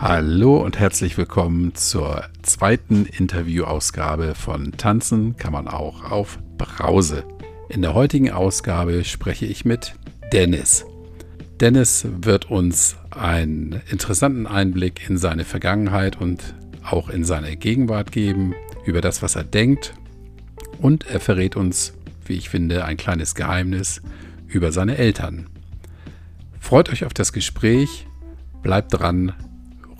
Hallo und herzlich willkommen zur zweiten Interviewausgabe von Tanzen kann man auch auf Brause. In der heutigen Ausgabe spreche ich mit Dennis. Dennis wird uns einen interessanten Einblick in seine Vergangenheit und auch in seine Gegenwart geben, über das, was er denkt. Und er verrät uns, wie ich finde, ein kleines Geheimnis über seine Eltern. Freut euch auf das Gespräch, bleibt dran,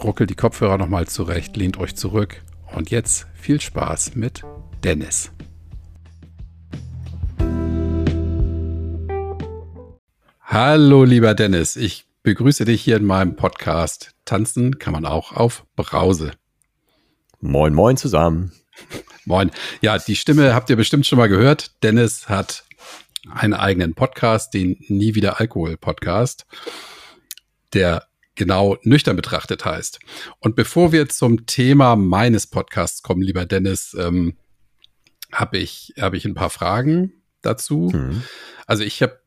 ruckelt die Kopfhörer nochmal zurecht, lehnt euch zurück und jetzt viel Spaß mit Dennis. Hallo lieber Dennis, ich begrüße dich hier in meinem Podcast. Tanzen kann man auch auf Brause. Moin, moin zusammen. Moin. Ja, die Stimme habt ihr bestimmt schon mal gehört. Dennis hat einen eigenen Podcast, den Nie wieder Alkohol Podcast, der genau nüchtern betrachtet heißt. Und bevor wir zum Thema meines Podcasts kommen, lieber Dennis, ähm, habe ich, hab ich ein paar Fragen dazu. Mhm. Also ich habe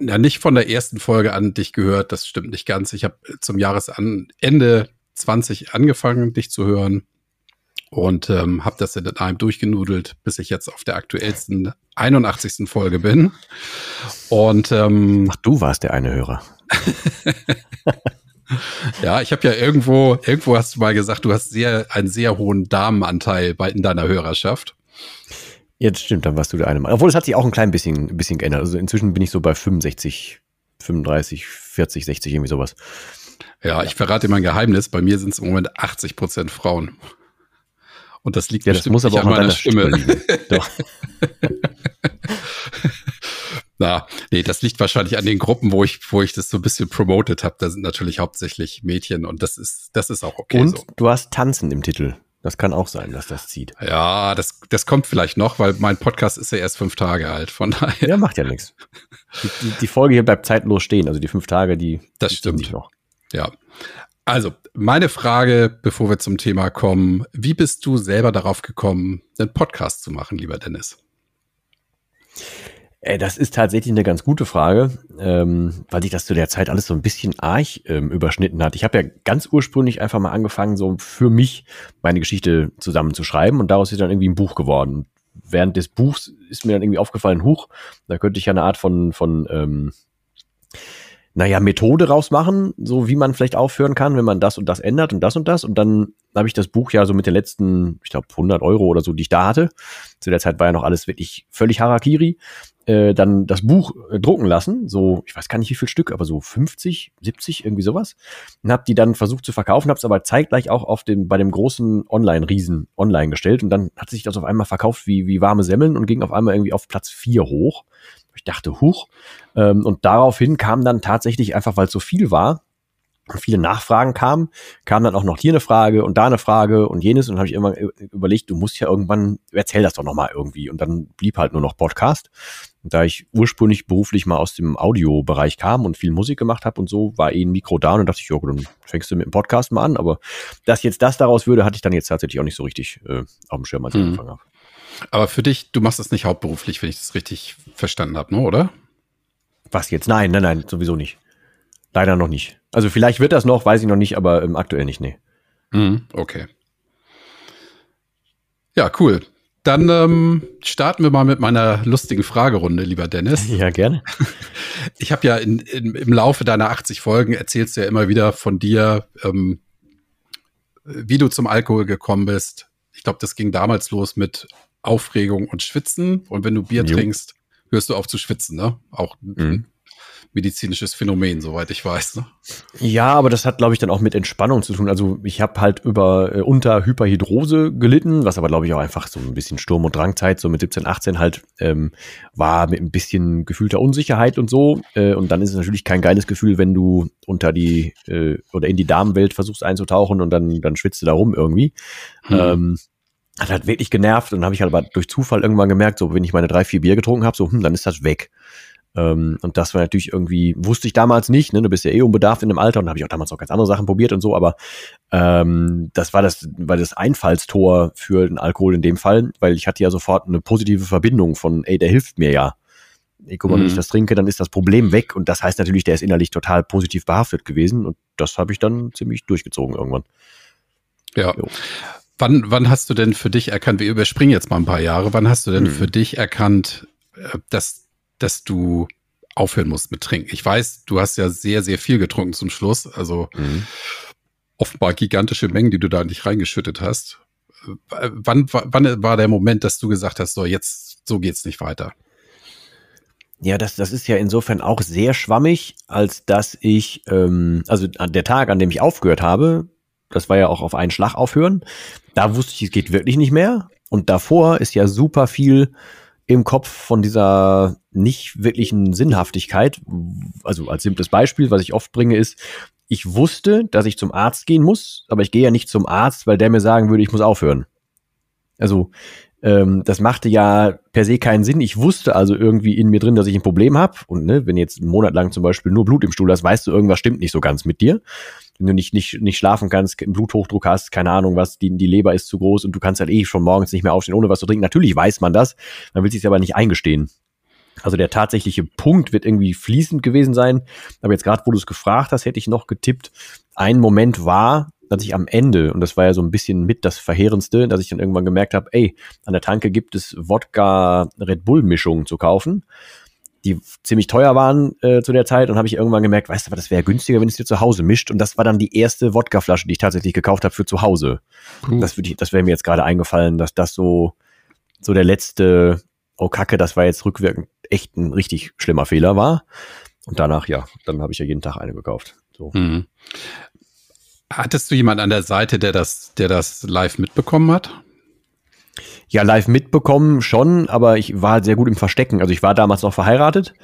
ja nicht von der ersten Folge an dich gehört, das stimmt nicht ganz. Ich habe zum Jahresende 20 angefangen, dich zu hören und ähm, habe das in einem durchgenudelt, bis ich jetzt auf der aktuellsten 81. Folge bin. Und ähm, Ach, du warst der eine Hörer. ja, ich habe ja irgendwo, irgendwo hast du mal gesagt, du hast sehr, einen sehr hohen Damenanteil bei, in deiner Hörerschaft. Ja, das stimmt, dann warst du der eine. Obwohl, es hat sich auch ein klein bisschen, ein bisschen geändert. Also inzwischen bin ich so bei 65, 35, 40, 60, irgendwie sowas. Ja, ich verrate dir mein Geheimnis. Bei mir sind es im Moment 80 Prozent Frauen. Und das liegt ja, das muss aber auch an meiner Stimme. Stimme Doch. Na, nee, das liegt wahrscheinlich an den Gruppen, wo ich, wo ich das so ein bisschen promoted habe. Da sind natürlich hauptsächlich Mädchen und das ist, das ist auch okay. Und so. du hast Tanzen im Titel. Das kann auch sein, dass das zieht. Ja, das, das kommt vielleicht noch, weil mein Podcast ist ja erst fünf Tage alt. Von daher. Ja, macht ja nichts. Die, die, die, Folge hier bleibt zeitlos stehen. Also die fünf Tage, die. Das die stimmt. Noch. Ja. Also, meine Frage, bevor wir zum Thema kommen. Wie bist du selber darauf gekommen, einen Podcast zu machen, lieber Dennis? Äh, das ist tatsächlich eine ganz gute Frage, ähm, weil sich das zu der Zeit alles so ein bisschen arg ähm, überschnitten hat. Ich habe ja ganz ursprünglich einfach mal angefangen, so für mich meine Geschichte zusammenzuschreiben und daraus ist dann irgendwie ein Buch geworden. Während des Buchs ist mir dann irgendwie aufgefallen, huch, da könnte ich ja eine Art von, von ähm, naja, Methode rausmachen, so wie man vielleicht aufhören kann, wenn man das und das ändert und das und das. Und dann habe ich das Buch ja so mit den letzten, ich glaube, 100 Euro oder so, die ich da hatte. Zu der Zeit war ja noch alles wirklich völlig Harakiri. Äh, dann das Buch äh, drucken lassen, so, ich weiß gar nicht wie viel Stück, aber so 50, 70, irgendwie sowas. Und habe die dann versucht zu verkaufen, habe es aber zeitgleich auch auf dem, bei dem großen Online-Riesen online gestellt. Und dann hat sich das auf einmal verkauft wie, wie warme Semmeln und ging auf einmal irgendwie auf Platz 4 hoch. Ich dachte, huch. Ähm, und daraufhin kam dann tatsächlich einfach, weil es so viel war, und viele Nachfragen kamen, kam dann auch noch hier eine Frage und da eine Frage und jenes und dann habe ich immer überlegt, du musst ja irgendwann, erzähl das doch nochmal irgendwie und dann blieb halt nur noch Podcast. Und da ich ursprünglich beruflich mal aus dem Audiobereich kam und viel Musik gemacht habe und so, war eh ein Mikro da und dachte ich, ja, dann fängst du mit dem Podcast mal an, aber dass jetzt das daraus würde, hatte ich dann jetzt tatsächlich auch nicht so richtig äh, auf dem Schirm, als ich hm. angefangen habe. Aber für dich, du machst das nicht hauptberuflich, wenn ich das richtig verstanden habe, ne, oder? Was jetzt? Nein, nein, nein, sowieso nicht. Leider noch nicht. Also vielleicht wird das noch, weiß ich noch nicht, aber ähm, aktuell nicht, nee. Mhm, okay. Ja, cool. Dann ähm, starten wir mal mit meiner lustigen Fragerunde, lieber Dennis. Ja, gerne. Ich habe ja in, in, im Laufe deiner 80 Folgen erzählst du ja immer wieder von dir, ähm, wie du zum Alkohol gekommen bist. Ich glaube, das ging damals los mit Aufregung und Schwitzen. Und wenn du Bier jo. trinkst, hörst du auf zu schwitzen, ne? Auch mhm medizinisches Phänomen, soweit ich weiß. Ne? Ja, aber das hat, glaube ich, dann auch mit Entspannung zu tun. Also ich habe halt über äh, unter Hyperhidrose gelitten, was aber, glaube ich, auch einfach so ein bisschen Sturm- und Drangzeit, so mit 17, 18 halt ähm, war mit ein bisschen gefühlter Unsicherheit und so. Äh, und dann ist es natürlich kein geiles Gefühl, wenn du unter die äh, oder in die Damenwelt versuchst einzutauchen und dann, dann schwitzt du da rum irgendwie. Hm. Ähm, hat halt wirklich genervt und habe ich halt aber durch Zufall irgendwann gemerkt, so wenn ich meine drei, vier Bier getrunken habe, so, hm, dann ist das weg. Ähm, und das war natürlich irgendwie, wusste ich damals nicht, ne? Du bist ja eh unbedarft in dem Alter und habe ich auch damals noch ganz andere Sachen probiert und so, aber ähm, das war das, war das Einfallstor für den Alkohol in dem Fall, weil ich hatte ja sofort eine positive Verbindung von, ey, der hilft mir ja. ey, guck mal, wenn Mhm. ich das trinke, dann ist das Problem weg. Und das heißt natürlich, der ist innerlich total positiv behaftet gewesen. Und das habe ich dann ziemlich durchgezogen irgendwann. Ja. Jo. Wann, wann hast du denn für dich erkannt, wir überspringen jetzt mal ein paar Jahre, wann hast du denn Hm. für dich erkannt, äh, dass, dass du aufhören musst mit Trinken? Ich weiß, du hast ja sehr, sehr viel getrunken zum Schluss, also offenbar gigantische Mengen, die du da nicht reingeschüttet hast. Äh, Wann, wann war der Moment, dass du gesagt hast, so jetzt, so geht's nicht weiter? Ja, das, das ist ja insofern auch sehr schwammig, als dass ich, ähm, also der Tag, an dem ich aufgehört habe, das war ja auch auf einen Schlag aufhören, da wusste ich, es geht wirklich nicht mehr. Und davor ist ja super viel im Kopf von dieser nicht wirklichen Sinnhaftigkeit. Also als simples Beispiel, was ich oft bringe, ist, ich wusste, dass ich zum Arzt gehen muss, aber ich gehe ja nicht zum Arzt, weil der mir sagen würde, ich muss aufhören. Also ähm, das machte ja per se keinen Sinn. Ich wusste also irgendwie in mir drin, dass ich ein Problem habe. Und ne, wenn jetzt einen Monat lang zum Beispiel nur Blut im Stuhl hast, weißt du, irgendwas stimmt nicht so ganz mit dir. Wenn du nicht, nicht, nicht schlafen kannst, Bluthochdruck hast, keine Ahnung was, die, die Leber ist zu groß und du kannst halt eh schon morgens nicht mehr aufstehen, ohne was zu trinken. Natürlich weiß man das, man will sich aber nicht eingestehen. Also der tatsächliche Punkt wird irgendwie fließend gewesen sein. Aber jetzt gerade, wo du es gefragt hast, hätte ich noch getippt. Ein Moment war, dass ich am Ende, und das war ja so ein bisschen mit das Verheerendste, dass ich dann irgendwann gemerkt habe, ey, an der Tanke gibt es Wodka-Red Bull-Mischungen zu kaufen, die ziemlich teuer waren äh, zu der Zeit. Und habe ich irgendwann gemerkt, weißt du, was, das wäre günstiger, wenn es dir zu Hause mischt. Und das war dann die erste Wodka-Flasche, die ich tatsächlich gekauft habe für zu Hause. Puh. Das, würde ich- das wäre mir jetzt gerade eingefallen, dass das so, so der letzte, oh Kacke, das war jetzt rückwirkend echt ein richtig schlimmer Fehler war. Und danach, ja, dann habe ich ja jeden Tag eine gekauft. So. Mhm. Hattest du jemand an der Seite, der das, der das live mitbekommen hat? Ja, live mitbekommen schon, aber ich war halt sehr gut im Verstecken. Also ich war damals noch verheiratet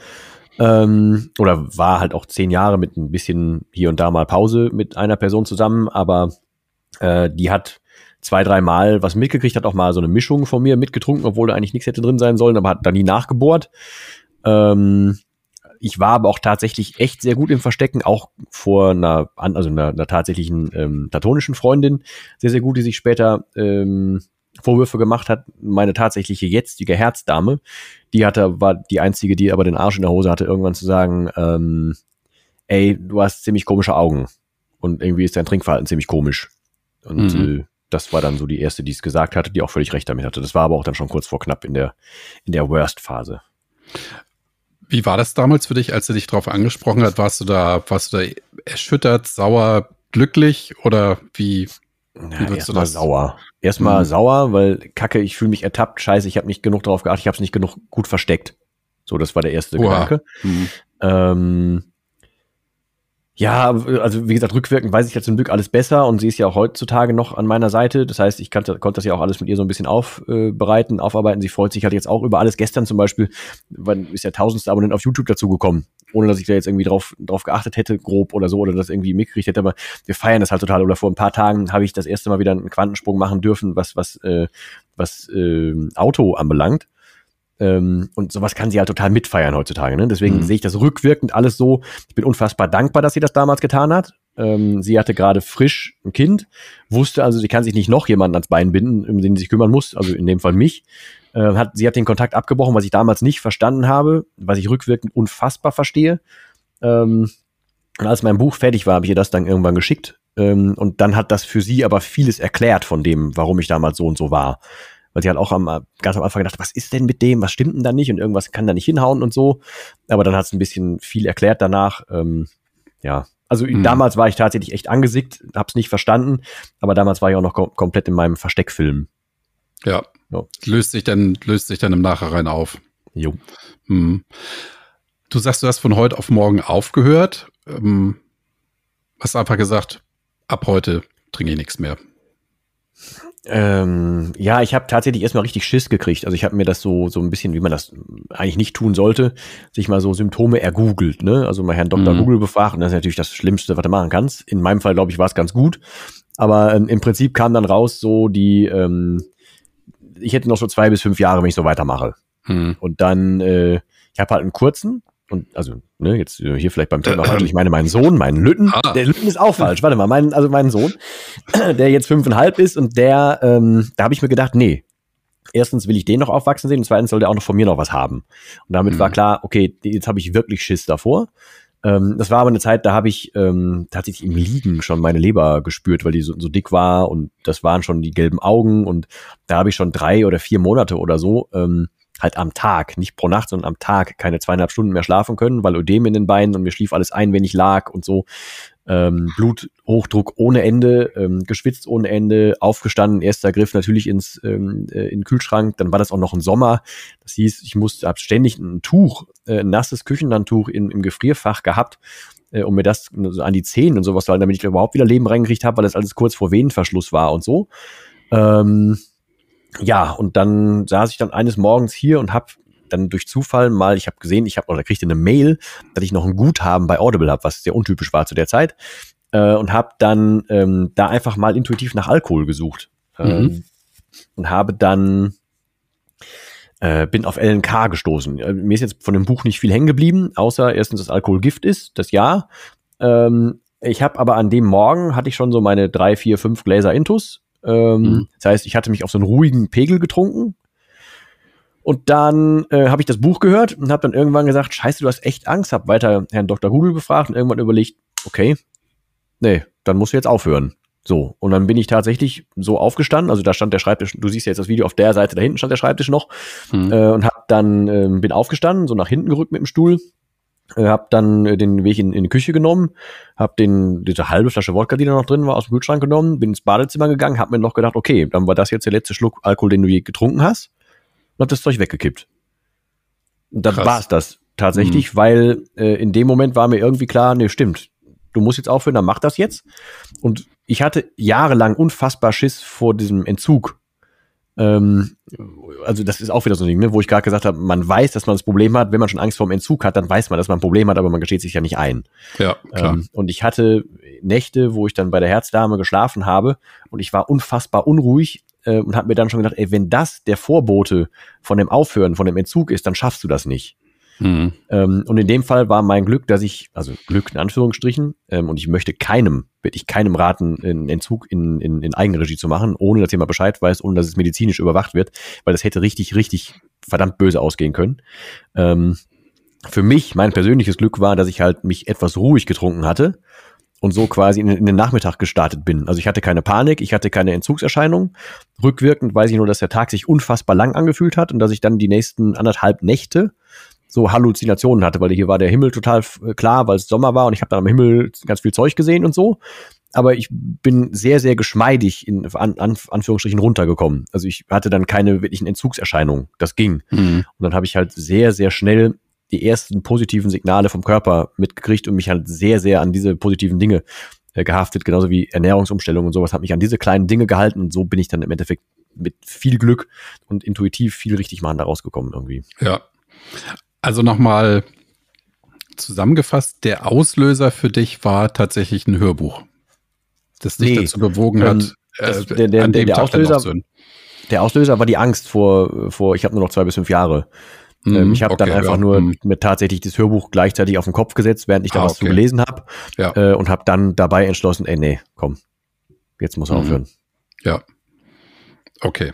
ähm, oder war halt auch zehn Jahre mit ein bisschen hier und da mal Pause mit einer Person zusammen, aber äh, die hat zwei, drei Mal was mitgekriegt, hat auch mal so eine Mischung von mir mitgetrunken, obwohl da eigentlich nichts hätte drin sein sollen, aber hat da nie nachgebohrt. Ähm, ich war aber auch tatsächlich echt sehr gut im Verstecken, auch vor einer, also einer, einer tatsächlichen ähm, platonischen Freundin, sehr, sehr gut, die sich später ähm, Vorwürfe gemacht hat. Meine tatsächliche jetzige Herzdame, die hatte, war die einzige, die aber den Arsch in der Hose hatte, irgendwann zu sagen, ähm, ey, du hast ziemlich komische Augen und irgendwie ist dein Trinkverhalten ziemlich komisch. Und Mhm. äh, das war dann so die erste, die es gesagt hatte, die auch völlig recht damit hatte. Das war aber auch dann schon kurz vor knapp in der, in der Worst-Phase. Wie war das damals für dich, als er dich darauf angesprochen hat? Warst du da, warst du da erschüttert, sauer, glücklich oder wie? Du erstmal sauer. Erstmal Mhm. sauer, weil Kacke, ich fühle mich ertappt, scheiße, ich habe nicht genug darauf geachtet, ich habe es nicht genug gut versteckt. So, das war der erste Oha. Gedanke. Hm. Ähm, ja, also wie gesagt, rückwirkend weiß ich ja zum Glück alles besser und sie ist ja auch heutzutage noch an meiner Seite. Das heißt, ich kannte, konnte das ja auch alles mit ihr so ein bisschen aufbereiten, aufarbeiten. Sie freut sich halt jetzt auch über alles. Gestern zum Beispiel, ist ja tausendste Abonnent auf YouTube dazu gekommen, ohne dass ich da jetzt irgendwie drauf, drauf geachtet hätte, grob oder so, oder das irgendwie mitgekriegt hätte. Aber wir feiern das halt total. Oder vor ein paar Tagen habe ich das erste Mal wieder einen Quantensprung machen dürfen, was, was, äh, was äh, Auto anbelangt. Ähm, und sowas kann sie halt total mitfeiern heutzutage. Ne? Deswegen Mhm. sehe ich das rückwirkend alles so. Ich bin unfassbar dankbar, dass sie das damals getan hat. Ähm, sie hatte gerade frisch ein Kind, wusste also, sie kann sich nicht noch jemanden ans Bein binden, um den sie sich kümmern muss, also in dem Fall mich. Äh, hat, sie hat den Kontakt abgebrochen, was ich damals nicht verstanden habe, was ich rückwirkend unfassbar verstehe. Ähm, und als mein Buch fertig war, habe ich ihr das dann irgendwann geschickt. Ähm, und dann hat das für sie aber vieles erklärt von dem, warum ich damals so und so war. Weil sie hat auch am, ganz am Anfang gedacht, was ist denn mit dem, was stimmt denn da nicht und irgendwas kann da nicht hinhauen und so. Aber dann hat es ein bisschen viel erklärt danach. Ähm, ja, also Mhm. damals war ich tatsächlich echt angesickt, hab's nicht verstanden, aber damals war ich auch noch kom komplett in meinem Versteckfilm. Ja. Ja. Löst sich dann, löst sich dann im Nachhinein auf. Jo. Hm. Du sagst, du hast von heute auf morgen aufgehört. Ähm, hast einfach gesagt, ab heute trinke ich nichts mehr. Ähm, ja, ich habe tatsächlich erstmal richtig Schiss gekriegt. Also ich habe mir das so so ein bisschen, wie man das eigentlich nicht tun sollte, sich mal so Symptome ergoogelt, ne? Also mal Herrn Dr. Mhm. Google befragt und das ist natürlich das Schlimmste, was du machen kannst. In meinem Fall, glaube ich, war es ganz gut. Aber ähm, im Prinzip kam dann raus so die, ähm, ich hätte noch so zwei bis fünf Jahre, wenn ich so weitermache. Hm. Und dann, äh, ich habe halt einen kurzen und also, ne, jetzt äh, hier vielleicht beim Thema Ähm. falsch. Ich meine, meinen Sohn, meinen Lütten, Ah. der Lütten ist auch falsch. Warte mal, mein, also meinen Sohn, der jetzt fünfeinhalb ist und der, ähm, da habe ich mir gedacht, nee, erstens will ich den noch aufwachsen sehen und zweitens soll der auch noch von mir noch was haben. Und damit mhm. war klar, okay, jetzt habe ich wirklich Schiss davor. Ähm, das war aber eine Zeit, da habe ich ähm, tatsächlich im Liegen schon meine Leber gespürt, weil die so, so dick war und das waren schon die gelben Augen und da habe ich schon drei oder vier Monate oder so ähm, halt am Tag, nicht pro Nacht, sondern am Tag keine zweieinhalb Stunden mehr schlafen können, weil Ödem in den Beinen und mir schlief alles ein, wenn ich lag und so. Ähm, Bluthochdruck ohne Ende, ähm, geschwitzt ohne Ende, aufgestanden, erster Griff natürlich ins ähm, äh, in den Kühlschrank, dann war das auch noch ein Sommer. Das hieß, ich musste hab ständig ein Tuch, äh, ein nasses Küchenlandtuch in, im Gefrierfach gehabt, äh, um mir das an die Zehen und sowas zu halten, damit ich überhaupt wieder Leben reingekriegt habe, weil das alles kurz vor Venenverschluss war und so. Ähm, ja, und dann saß ich dann eines Morgens hier und habe dann durch Zufall mal, ich habe gesehen, ich habe oder kriegte eine Mail, dass ich noch ein Guthaben bei Audible habe, was sehr untypisch war zu der Zeit. Äh, und habe dann ähm, da einfach mal intuitiv nach Alkohol gesucht. Ähm, mhm. Und habe dann äh, bin auf LNK gestoßen. Äh, mir ist jetzt von dem Buch nicht viel hängen geblieben, außer erstens, dass Alkohol Gift ist, das ja. Ähm, ich habe aber an dem Morgen hatte ich schon so meine drei, vier, fünf Gläser Intus. Ähm, mhm. Das heißt, ich hatte mich auf so einen ruhigen Pegel getrunken, und dann äh, habe ich das Buch gehört und habe dann irgendwann gesagt, scheiße, du hast echt Angst, habe weiter Herrn Dr. Google befragt und irgendwann überlegt, okay, nee, dann musst du jetzt aufhören. So, und dann bin ich tatsächlich so aufgestanden, also da stand der Schreibtisch, du siehst ja jetzt das Video auf der Seite, da hinten stand der Schreibtisch noch mhm. äh, und hab dann, äh, bin aufgestanden, so nach hinten gerückt mit dem Stuhl, äh, hab dann äh, den Weg in, in die Küche genommen, hab den, diese halbe Flasche Wodka, die da noch drin war, aus dem Kühlschrank genommen, bin ins Badezimmer gegangen, hab mir noch gedacht, okay, dann war das jetzt der letzte Schluck Alkohol, den du je getrunken hast und hab das Zeug weggekippt. Und dann war es das tatsächlich, mhm. weil äh, in dem Moment war mir irgendwie klar, nee, stimmt, du musst jetzt aufhören, dann mach das jetzt. Und ich hatte jahrelang unfassbar Schiss vor diesem Entzug. Ähm, also das ist auch wieder so ein Ding, ne, wo ich gerade gesagt habe, man weiß, dass man das Problem hat. Wenn man schon Angst vor dem Entzug hat, dann weiß man, dass man ein Problem hat, aber man gesteht sich ja nicht ein. Ja, klar. Ähm, und ich hatte Nächte, wo ich dann bei der Herzdame geschlafen habe und ich war unfassbar unruhig äh, und habe mir dann schon gedacht, ey, wenn das der Vorbote von dem Aufhören, von dem Entzug ist, dann schaffst du das nicht. Mhm. Ähm, und in dem Fall war mein Glück, dass ich, also Glück in Anführungsstrichen, ähm, und ich möchte keinem, würde ich keinem raten, einen Entzug in, in, in Eigenregie zu machen, ohne dass jemand Bescheid weiß, ohne dass es medizinisch überwacht wird, weil das hätte richtig, richtig verdammt böse ausgehen können. Ähm, für mich, mein persönliches Glück war, dass ich halt mich etwas ruhig getrunken hatte und so quasi in, in, den Nachmittag gestartet bin. Also ich hatte keine Panik, ich hatte keine Entzugserscheinung. Rückwirkend weiß ich nur, dass der Tag sich unfassbar lang angefühlt hat und dass ich dann die nächsten anderthalb Nächte so Halluzinationen hatte, weil hier war der Himmel total äh, klar, weil es Sommer war und ich habe dann am Himmel ganz viel Zeug gesehen und so. Aber ich bin sehr, sehr geschmeidig in an, an, Anführungsstrichen runtergekommen. Also ich hatte dann keine wirklichen Entzugserscheinungen. Das ging. Mhm. Und dann habe ich halt sehr, sehr schnell die ersten positiven Signale vom Körper mitgekriegt und mich halt sehr, sehr an diese positiven Dinge äh, gehaftet, genauso wie Ernährungsumstellung und sowas, hat mich an diese kleinen Dinge gehalten und so bin ich dann im Endeffekt mit viel Glück und intuitiv viel richtig machen da rausgekommen irgendwie. Ja. Also nochmal zusammengefasst, der Auslöser für dich war tatsächlich ein Hörbuch, das dich nee, dazu bewogen ähm, hat. Das, äh, der, der, der, der Auslöser, der Auslöser war die Angst vor, vor ich habe nur noch zwei bis fünf Jahre. Ähm, mhm, ich habe okay, dann einfach ja. nur mhm. mir tatsächlich das Hörbuch gleichzeitig auf den Kopf gesetzt, während ich da ah, was okay. zu gelesen habe. Ja. Äh, und habe dann dabei entschlossen, ey, nee, komm, jetzt muss er mhm. aufhören. Ja. Okay.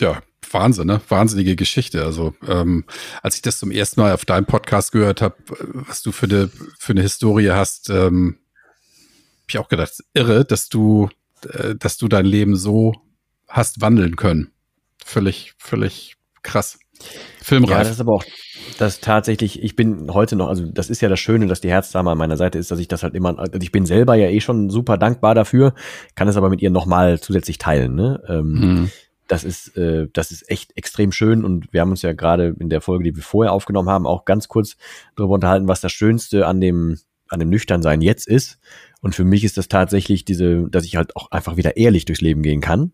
Ja, Wahnsinn, ne? Wahnsinnige Geschichte. Also, ähm, als ich das zum ersten Mal auf deinem Podcast gehört habe, was du für eine, für eine Historie hast, ähm, habe ich auch gedacht, irre, dass du, äh, dass du dein Leben so hast wandeln können völlig, völlig krass. Filmreif. Ja, das ist aber auch das tatsächlich, ich bin heute noch, also das ist ja das Schöne, dass die Herzdame an meiner Seite ist, dass ich das halt immer, also ich bin selber ja eh schon super dankbar dafür, kann es aber mit ihr nochmal zusätzlich teilen. Ne? Ähm, mhm. Das ist, äh, das ist echt extrem schön und wir haben uns ja gerade in der Folge, die wir vorher aufgenommen haben, auch ganz kurz darüber unterhalten, was das Schönste an dem, an dem Nüchternsein jetzt ist. Und für mich ist das tatsächlich diese, dass ich halt auch einfach wieder ehrlich durchs Leben gehen kann.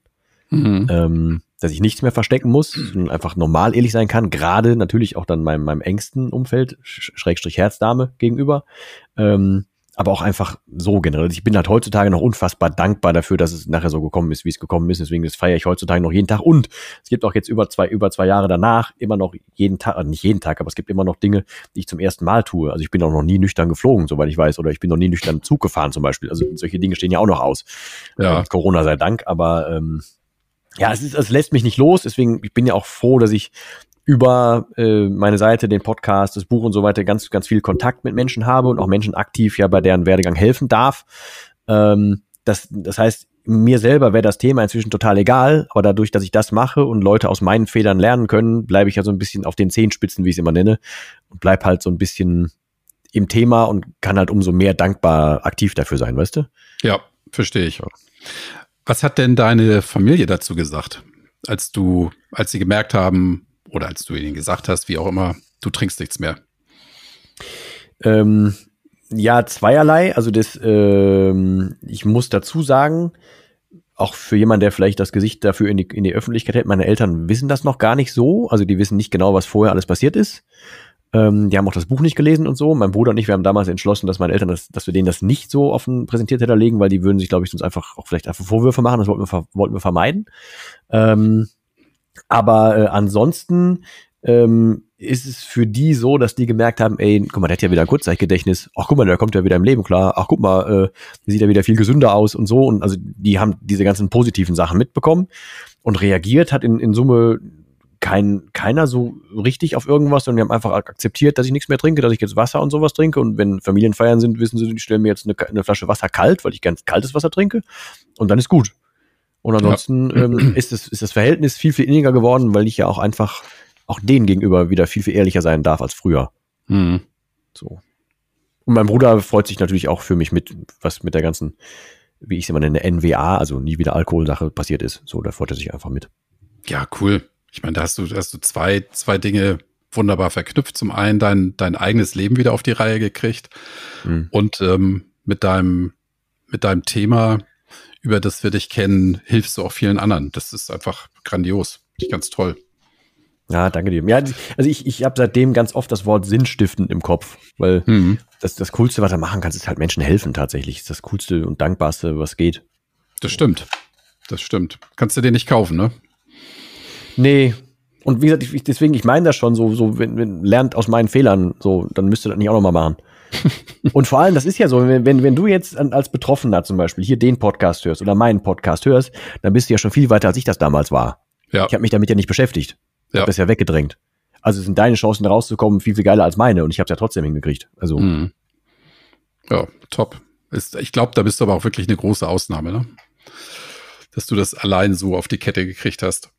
Mhm. Ähm, dass ich nichts mehr verstecken muss und einfach normal ehrlich sein kann, gerade natürlich auch dann meinem, meinem engsten Umfeld, Schrägstrich Herzdame gegenüber, ähm, aber auch einfach so generell. Ich bin halt heutzutage noch unfassbar dankbar dafür, dass es nachher so gekommen ist, wie es gekommen ist. Deswegen das feiere ich heutzutage noch jeden Tag. Und es gibt auch jetzt über zwei, über zwei Jahre danach immer noch jeden Tag, also nicht jeden Tag, aber es gibt immer noch Dinge, die ich zum ersten Mal tue. Also ich bin auch noch nie nüchtern geflogen, soweit ich weiß, oder ich bin noch nie nüchtern Zug gefahren zum Beispiel. Also solche Dinge stehen ja auch noch aus. Ja. Äh, Corona sei Dank, aber ähm, ja, es, ist, es lässt mich nicht los, deswegen ich bin ja auch froh, dass ich über äh, meine Seite, den Podcast, das Buch und so weiter ganz, ganz viel Kontakt mit Menschen habe und auch Menschen aktiv ja bei deren Werdegang helfen darf. Ähm, das, das heißt, mir selber wäre das Thema inzwischen total egal, aber dadurch, dass ich das mache und Leute aus meinen Fehlern lernen können, bleibe ich ja so ein bisschen auf den Zehenspitzen, wie ich es immer nenne, und bleib halt so ein bisschen im Thema und kann halt umso mehr dankbar aktiv dafür sein, weißt du? Ja, verstehe ich. Was hat denn deine Familie dazu gesagt, als du, als sie gemerkt haben, oder als du ihnen gesagt hast, wie auch immer, du trinkst nichts mehr? Ähm, ja, zweierlei. Also das, ähm, ich muss dazu sagen, auch für jemanden, der vielleicht das Gesicht dafür in die, in die Öffentlichkeit hält, meine Eltern wissen das noch gar nicht so. Also die wissen nicht genau, was vorher alles passiert ist. Ähm, die haben auch das Buch nicht gelesen und so. Mein Bruder und ich, wir haben damals entschlossen, dass meine Eltern das, dass wir denen das nicht so offen präsentiert hätten legen, weil die würden sich, glaube ich, sonst einfach auch vielleicht einfach Vorwürfe machen. Das wollten wir, wollten wir vermeiden. Ähm, aber äh, ansonsten ähm, ist es für die so, dass die gemerkt haben, ey, guck mal, der hat ja wieder ein Kurzzeitgedächtnis. Ach, guck mal, der kommt ja wieder im Leben klar. Ach, guck mal, äh, sieht ja wieder viel gesünder aus und so. Und also die haben diese ganzen positiven Sachen mitbekommen und reagiert hat in, in Summe kein, keiner so richtig auf irgendwas, sondern die haben einfach akzeptiert, dass ich nichts mehr trinke, dass ich jetzt Wasser und sowas trinke. Und wenn Familienfeiern sind, wissen sie, die stellen mir jetzt eine, eine Flasche Wasser kalt, weil ich ganz kaltes Wasser trinke. Und dann ist gut. Und ansonsten ja. ähm, ist, es, ist das Verhältnis viel, viel inniger geworden, weil ich ja auch einfach auch denen gegenüber wieder viel, viel ehrlicher sein darf als früher. Mhm. So. Und mein Bruder freut sich natürlich auch für mich mit, was mit der ganzen, wie ich es immer nenne, NWA, also nie wieder Alkoholsache passiert ist. So, da freut er sich einfach mit. Ja, cool. Ich meine, da hast du, da hast du zwei, zwei Dinge wunderbar verknüpft. Zum einen dein, dein eigenes Leben wieder auf die Reihe gekriegt mhm. und ähm, mit deinem, mit deinem Thema, über das wir dich kennen, hilfst du auch vielen anderen. Das ist einfach grandios. Ganz toll. Ja, danke dir. Ja, also ich, ich habe seitdem ganz oft das Wort sinnstiftend im Kopf, weil mhm. das, das Coolste, was du machen kannst, ist halt Menschen helfen tatsächlich. Das ist das Coolste und Dankbarste, was geht. Das stimmt. Das stimmt. Kannst du dir nicht kaufen, ne? Nee. Und wie gesagt, ich, deswegen, ich meine das schon so, so wenn, wenn lernt aus meinen Fehlern, so, dann müsst ihr das nicht auch nochmal machen. und vor allem, das ist ja so, wenn, wenn, wenn du jetzt als Betroffener zum Beispiel hier den Podcast hörst oder meinen Podcast hörst, dann bist du ja schon viel weiter, als ich das damals war. Ja. Ich habe mich damit ja nicht beschäftigt. Ich ja. habe das ja weggedrängt. Also sind deine Chancen da rauszukommen viel, viel geiler als meine und ich habe es ja trotzdem hingekriegt. Also. Mhm. Ja, top. Ist, ich glaube, da bist du aber auch wirklich eine große Ausnahme, ne? Dass du das allein so auf die Kette gekriegt hast.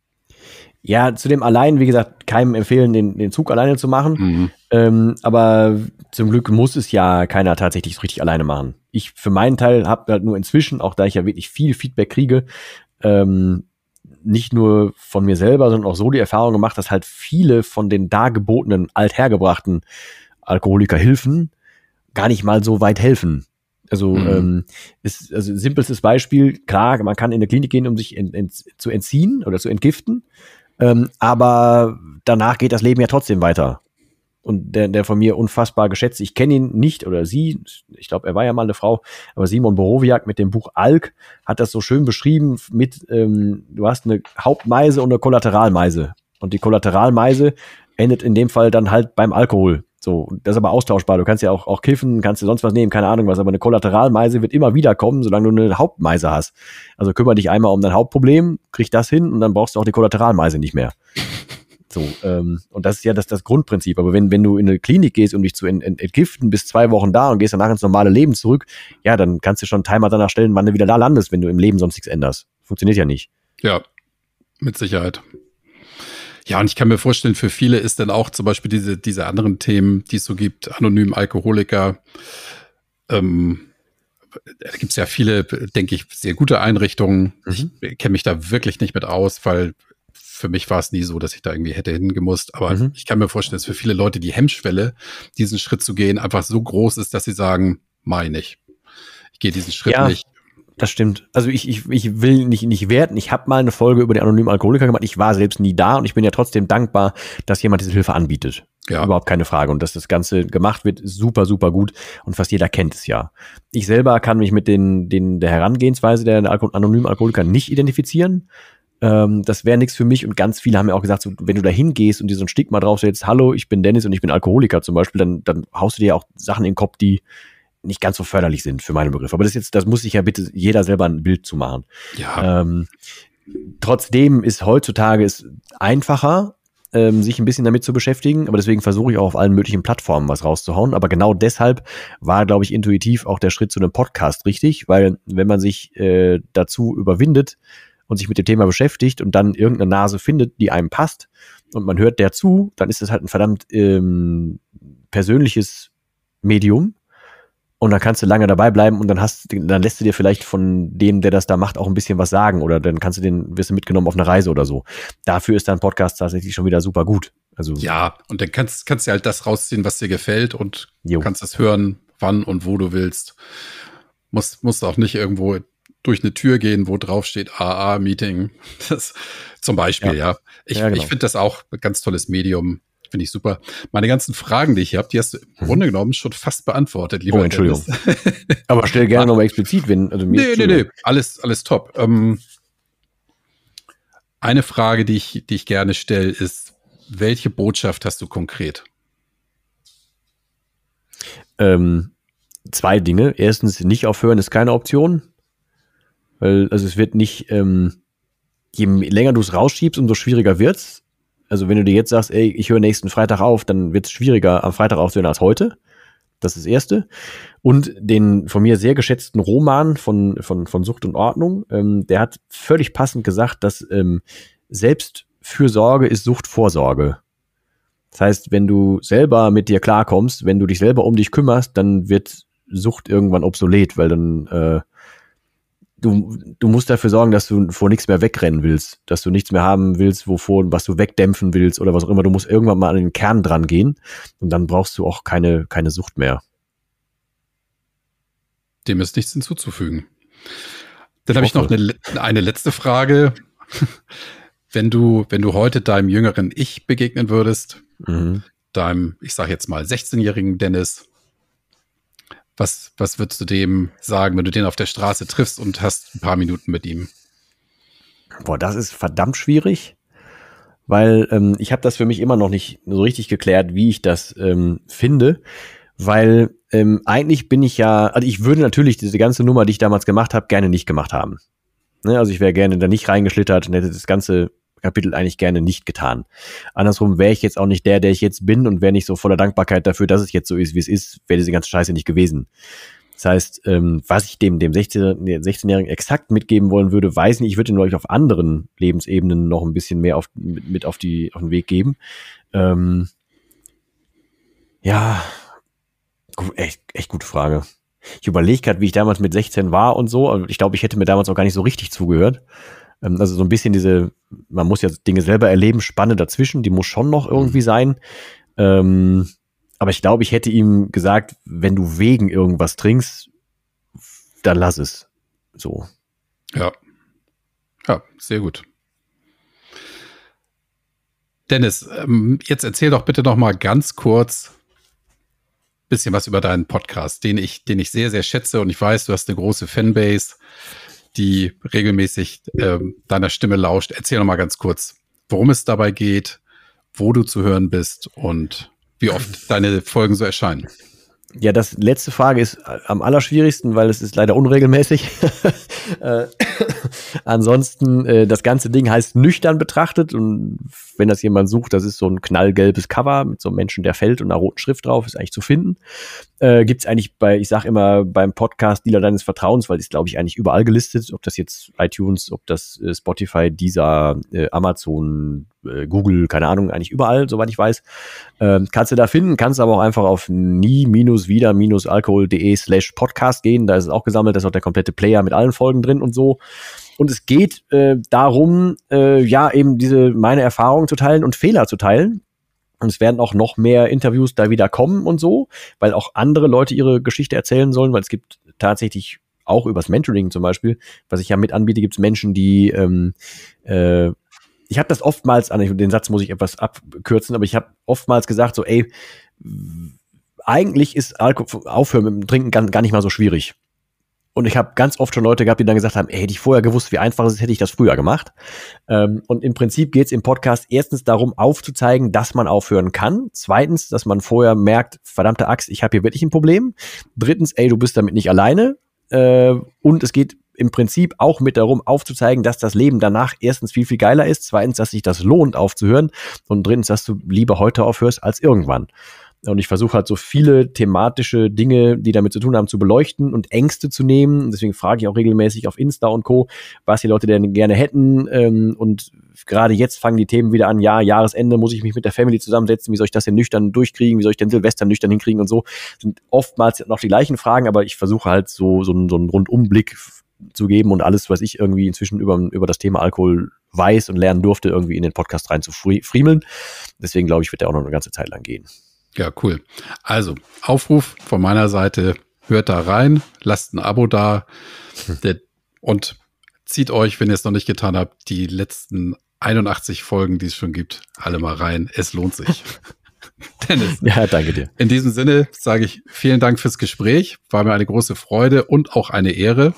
Ja, zu dem allein, wie gesagt, keinem empfehlen, den, den Zug alleine zu machen. Mhm. Ähm, aber zum Glück muss es ja keiner tatsächlich so richtig alleine machen. Ich für meinen Teil habe halt nur inzwischen, auch da ich ja wirklich viel Feedback kriege, ähm, nicht nur von mir selber, sondern auch so die Erfahrung gemacht, dass halt viele von den dargebotenen, althergebrachten Alkoholikerhilfen gar nicht mal so weit helfen. Also, mhm. ähm, ist, also simpelstes Beispiel, klar, man kann in eine Klinik gehen, um sich in, in, zu entziehen oder zu entgiften, ähm, aber danach geht das Leben ja trotzdem weiter und der, der von mir unfassbar geschätzt. Ich kenne ihn nicht oder sie, ich glaube, er war ja mal eine Frau, aber Simon Borowiak mit dem Buch Alk hat das so schön beschrieben mit, ähm, du hast eine Hauptmeise und eine Kollateralmeise. Und die Kollateralmeise endet in dem Fall dann halt beim Alkohol. So, das ist aber austauschbar. Du kannst ja auch, auch kiffen, kannst du sonst was nehmen, keine Ahnung was, aber eine Kollateralmeise wird immer wieder kommen, solange du eine Hauptmeise hast. Also kümmere dich einmal um dein Hauptproblem, krieg das hin und dann brauchst du auch die Kollateralmeise nicht mehr. So, ähm, und das ist ja das, das Grundprinzip. Aber wenn, wenn du in eine Klinik gehst, um dich zu ent, ent, entgiften, bist zwei Wochen da und gehst danach ins normale Leben zurück, ja, dann kannst du schon einen Timer danach stellen, wann du wieder da landest, wenn du im Leben sonst nichts änderst. Funktioniert ja nicht. Ja, mit Sicherheit. Ja, und ich kann mir vorstellen, für viele ist dann auch zum Beispiel diese, diese anderen Themen, die es so gibt, anonym Alkoholiker, ähm, da gibt es ja viele, denke ich, sehr gute Einrichtungen. Mhm. Ich kenne mich da wirklich nicht mit aus, weil für mich war es nie so, dass ich da irgendwie hätte hingemusst. Aber mhm. ich kann mir vorstellen, dass für viele Leute die Hemmschwelle, diesen Schritt zu gehen, einfach so groß ist, dass sie sagen, meine ich. Ich gehe diesen Schritt ja. nicht. Das stimmt. Also ich, ich, ich will nicht, nicht werten. Ich habe mal eine Folge über den anonymen Alkoholiker gemacht. Ich war selbst nie da und ich bin ja trotzdem dankbar, dass jemand diese Hilfe anbietet. Ja. Überhaupt keine Frage. Und dass das Ganze gemacht wird, super, super gut. Und fast jeder kennt es ja. Ich selber kann mich mit den, den, der Herangehensweise der anonymen Alkoholiker nicht identifizieren ähm, das wäre nichts für mich. Und ganz viele haben ja auch gesagt, so, wenn du da hingehst und dir so ein Stigma draufsetzt, hallo, ich bin Dennis und ich bin Alkoholiker zum Beispiel, dann, dann haust du dir auch Sachen in den Kopf, die nicht ganz so förderlich sind für meine Begriffe. Aber das jetzt, das muss sich ja bitte jeder selber ein Bild zu machen. Ja. Ähm, trotzdem ist heutzutage es einfacher, ähm, sich ein bisschen damit zu beschäftigen. Aber deswegen versuche ich auch auf allen möglichen Plattformen was rauszuhauen. Aber genau deshalb war, glaube ich, intuitiv auch der Schritt zu einem Podcast richtig, weil wenn man sich äh, dazu überwindet und sich mit dem Thema beschäftigt und dann irgendeine Nase findet, die einem passt und man hört der zu, dann ist es halt ein verdammt ähm, persönliches Medium und dann kannst du lange dabei bleiben und dann hast, dann lässt du dir vielleicht von dem, der das da macht, auch ein bisschen was sagen oder dann kannst du den, wirst du mitgenommen auf eine Reise oder so. Dafür ist dein Podcast tatsächlich schon wieder super gut. Also ja, und dann kannst, kannst du halt das rausziehen, was dir gefällt und jo. kannst es hören, wann und wo du willst. Musst, musst auch nicht irgendwo durch eine Tür gehen, wo drauf steht AA-Meeting. Zum Beispiel, ja. ja. Ich, ja, genau. ich finde das auch ein ganz tolles Medium. Finde ich super. Meine ganzen Fragen, die ich habe, die hast du im mhm. Grunde genommen schon fast beantwortet, lieber Oh, Entschuldigung. Aber stell gerne nochmal explizit, wenn. Also mir nee, nee, nee. Alles, alles top. Ähm, eine Frage, die ich, die ich gerne stelle, ist, welche Botschaft hast du konkret? Ähm, zwei Dinge. Erstens, nicht aufhören ist keine Option. Weil, also es wird nicht, ähm, je länger du es rausschiebst, umso schwieriger wird's. Also wenn du dir jetzt sagst, ey, ich höre nächsten Freitag auf, dann wird es schwieriger, am Freitag aufzuhören als heute. Das ist das Erste. Und den von mir sehr geschätzten Roman von, von, von Sucht und Ordnung, ähm, der hat völlig passend gesagt, dass ähm, Selbstfürsorge ist Suchtvorsorge. Das heißt, wenn du selber mit dir klarkommst, wenn du dich selber um dich kümmerst, dann wird Sucht irgendwann obsolet, weil dann äh, du, du musst dafür sorgen, dass du vor nichts mehr wegrennen willst, dass du nichts mehr haben willst, wovor, was du wegdämpfen willst oder was auch immer. Du musst irgendwann mal an den Kern dran gehen und dann brauchst du auch keine, keine Sucht mehr. Dem ist nichts hinzuzufügen. Dann habe ich noch eine, eine letzte Frage. Wenn du, wenn du heute deinem jüngeren Ich begegnen würdest, mhm. deinem, ich sage jetzt mal, 16-jährigen Dennis, was, was würdest du dem sagen, wenn du den auf der Straße triffst und hast ein paar Minuten mit ihm? Boah, das ist verdammt schwierig, weil ähm, ich habe das für mich immer noch nicht so richtig geklärt, wie ich das ähm, finde, weil ähm, eigentlich bin ich ja, also ich würde natürlich diese ganze Nummer, die ich damals gemacht habe, gerne nicht gemacht haben. Ne, also ich wäre gerne da nicht reingeschlittert und hätte das ganze Kapitel eigentlich gerne nicht getan. Andersrum wäre ich jetzt auch nicht der, der ich jetzt bin und wäre nicht so voller Dankbarkeit dafür, dass es jetzt so ist, wie es ist, wäre diese ganze Scheiße nicht gewesen. Das heißt, ähm, was ich dem, dem 16-Jährigen 16 exakt mitgeben wollen würde, weiß nicht. Ich würde ihn, glaube ich, auf anderen Lebensebenen noch ein bisschen mehr auf, mit, mit auf, die, auf den Weg geben. Ähm, ja, echt, echt gute Frage. Ich überlege gerade, wie ich damals mit 16 war und so. Ich glaube, ich hätte mir damals auch gar nicht so richtig zugehört. Ähm, also so ein bisschen diese, man muss ja Dinge selber erleben, Spanne dazwischen, die muss schon noch irgendwie mhm. sein. Ähm, aber ich glaube, ich hätte ihm gesagt, wenn du wegen irgendwas trinkst, dann lass es. So. Ja. Ja, sehr gut. Dennis, ähm, jetzt erzähl doch bitte noch mal ganz kurz bisschen was über deinen Podcast, den ich, den ich sehr, sehr schätze und ich weiß, du hast eine große Fanbase die regelmäßig äh, deiner Stimme lauscht. Erzähl noch mal ganz kurz, worum es dabei geht, wo du zu hören bist und wie oft deine Folgen so erscheinen. Ja, das letzte Frage ist am allerschwierigsten, weil es ist leider unregelmäßig. äh, ansonsten, äh, das ganze Ding heißt nüchtern betrachtet und wenn das jemand sucht, das ist so ein knallgelbes Cover mit so einem Menschen, der fällt und einer roten Schrift drauf, ist eigentlich zu finden. Äh, Gibt es eigentlich bei, ich sag immer, beim Podcast Dealer deines Vertrauens, weil ist, glaube ich, eigentlich überall gelistet, ob das jetzt iTunes, ob das äh, Spotify, dieser äh, Amazon, äh, Google, keine Ahnung, eigentlich überall, soweit ich weiß. Ähm, kannst du da finden, kannst aber auch einfach auf nie-wieder-alkohol.de slash Podcast gehen, da ist es auch gesammelt, da ist auch der komplette Player mit allen Folgen drin und so. Und es geht äh, darum, äh, ja, eben diese meine Erfahrungen zu teilen und Fehler zu teilen. Und es werden auch noch mehr Interviews da wieder kommen und so, weil auch andere Leute ihre Geschichte erzählen sollen, weil es gibt tatsächlich auch übers Mentoring zum Beispiel, was ich ja mit anbiete, gibt es Menschen, die ähm, äh, ich habe das oftmals, den Satz muss ich etwas abkürzen, aber ich habe oftmals gesagt, so, ey, eigentlich ist Alkohol, aufhören mit dem Trinken gar, gar nicht mal so schwierig. Und ich habe ganz oft schon Leute gehabt, die dann gesagt haben, ey, hätte ich vorher gewusst, wie einfach es ist, hätte ich das früher gemacht. Ähm, und im Prinzip geht es im Podcast erstens darum, aufzuzeigen, dass man aufhören kann. Zweitens, dass man vorher merkt, verdammte Axt, ich habe hier wirklich ein Problem. Drittens, ey, du bist damit nicht alleine. Äh, und es geht im Prinzip auch mit darum aufzuzeigen, dass das Leben danach erstens viel, viel geiler ist, zweitens, dass sich das lohnt aufzuhören und drittens, dass du lieber heute aufhörst als irgendwann. Und ich versuche halt so viele thematische Dinge, die damit zu tun haben, zu beleuchten und Ängste zu nehmen. Deswegen frage ich auch regelmäßig auf Insta und Co., was die Leute denn gerne hätten. Ähm, und gerade jetzt fangen die Themen wieder an, ja, Jahresende muss ich mich mit der Family zusammensetzen, wie soll ich das denn nüchtern durchkriegen, wie soll ich den Silvester nüchtern hinkriegen und so. Sind oftmals noch die gleichen Fragen, aber ich versuche halt so, so, so einen Rundumblick zu geben und alles, was ich irgendwie inzwischen über, über das Thema Alkohol weiß und lernen durfte, irgendwie in den Podcast rein zu friemeln. Deswegen glaube ich, wird der auch noch eine ganze Zeit lang gehen. Ja, cool. Also, Aufruf von meiner Seite, hört da rein, lasst ein Abo da hm. und zieht euch, wenn ihr es noch nicht getan habt, die letzten 81 Folgen, die es schon gibt, alle mal rein. Es lohnt sich. Dennis. Ja, danke dir. In diesem Sinne sage ich vielen Dank fürs Gespräch. War mir eine große Freude und auch eine Ehre.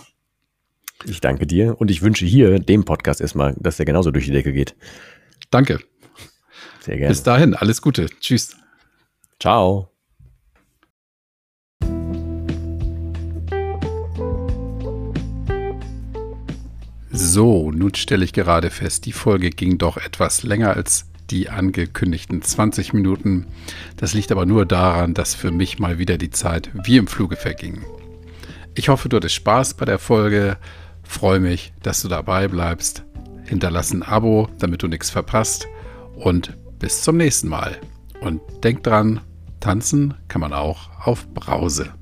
Ich danke dir und ich wünsche hier dem Podcast erstmal, dass der genauso durch die Decke geht. Danke. Sehr gerne. Bis dahin, alles Gute. Tschüss. Ciao. So, nun stelle ich gerade fest, die Folge ging doch etwas länger als die angekündigten 20 Minuten. Das liegt aber nur daran, dass für mich mal wieder die Zeit wie im Fluge verging. Ich hoffe, du hattest Spaß bei der Folge. Freue mich, dass du dabei bleibst. Hinterlass ein Abo, damit du nichts verpasst. Und bis zum nächsten Mal. Und denk dran, tanzen kann man auch auf Brause.